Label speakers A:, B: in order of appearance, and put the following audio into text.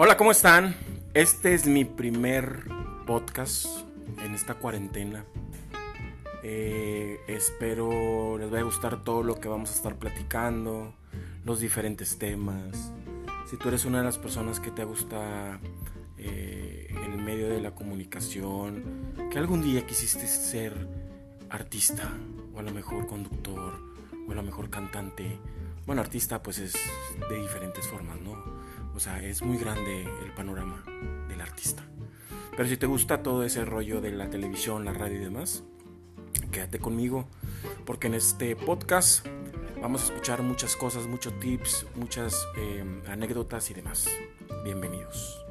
A: Hola, ¿cómo están? Este es mi primer podcast en esta cuarentena. Eh, espero les vaya a gustar todo lo que vamos a estar platicando, los diferentes temas. Si tú eres una de las personas que te gusta eh, en el medio de la comunicación, que algún día quisiste ser artista, o a lo mejor conductor, o a lo mejor cantante. Bueno, artista pues es de diferentes formas, ¿no? O sea, es muy grande el panorama del artista. Pero si te gusta todo ese rollo de la televisión, la radio y demás, quédate conmigo, porque en este podcast vamos a escuchar muchas cosas, muchos tips, muchas eh, anécdotas y demás. Bienvenidos.